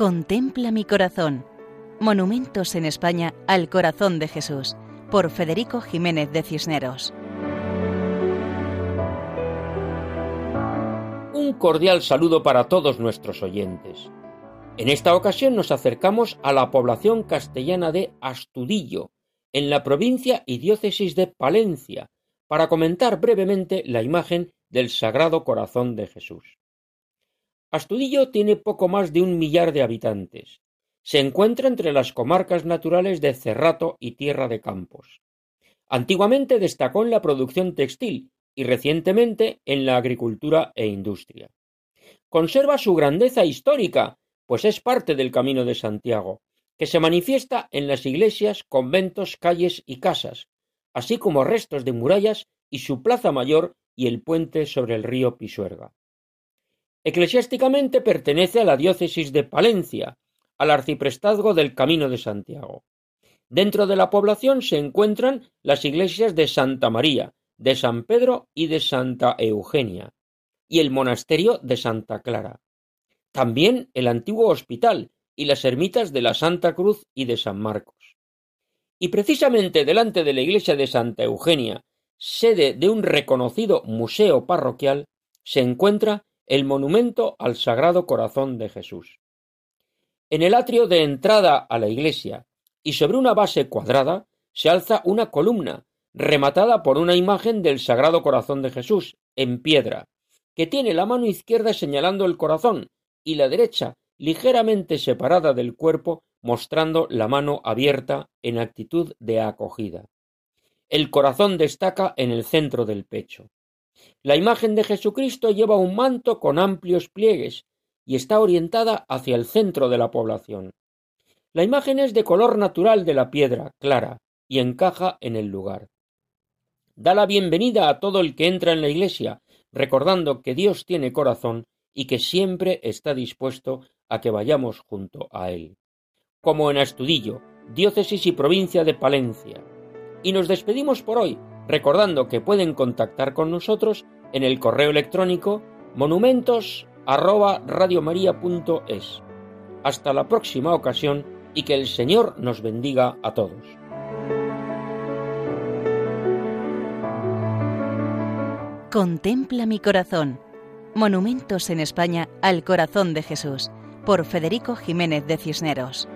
Contempla mi corazón. Monumentos en España al corazón de Jesús, por Federico Jiménez de Cisneros. Un cordial saludo para todos nuestros oyentes. En esta ocasión nos acercamos a la población castellana de Astudillo, en la provincia y diócesis de Palencia, para comentar brevemente la imagen del Sagrado Corazón de Jesús. Astudillo tiene poco más de un millar de habitantes. Se encuentra entre las comarcas naturales de Cerrato y Tierra de Campos. Antiguamente destacó en la producción textil y recientemente en la agricultura e industria. Conserva su grandeza histórica, pues es parte del Camino de Santiago, que se manifiesta en las iglesias, conventos, calles y casas, así como restos de murallas y su plaza mayor y el puente sobre el río Pisuerga. Eclesiásticamente pertenece a la diócesis de Palencia, al arciprestazgo del Camino de Santiago. Dentro de la población se encuentran las iglesias de Santa María, de San Pedro y de Santa Eugenia, y el monasterio de Santa Clara. También el antiguo hospital y las ermitas de la Santa Cruz y de San Marcos. Y precisamente delante de la iglesia de Santa Eugenia, sede de un reconocido museo parroquial, se encuentra el monumento al Sagrado Corazón de Jesús. En el atrio de entrada a la iglesia y sobre una base cuadrada se alza una columna rematada por una imagen del Sagrado Corazón de Jesús en piedra, que tiene la mano izquierda señalando el corazón y la derecha ligeramente separada del cuerpo mostrando la mano abierta en actitud de acogida. El corazón destaca en el centro del pecho. La imagen de Jesucristo lleva un manto con amplios pliegues y está orientada hacia el centro de la población. La imagen es de color natural de la piedra, clara, y encaja en el lugar. Da la bienvenida a todo el que entra en la iglesia, recordando que Dios tiene corazón y que siempre está dispuesto a que vayamos junto a Él. Como en Astudillo, diócesis y provincia de Palencia. Y nos despedimos por hoy, recordando que pueden contactar con nosotros en el correo electrónico monumentos@radiomaria.es. Hasta la próxima ocasión y que el Señor nos bendiga a todos. Contempla mi corazón. Monumentos en España al corazón de Jesús por Federico Jiménez de Cisneros.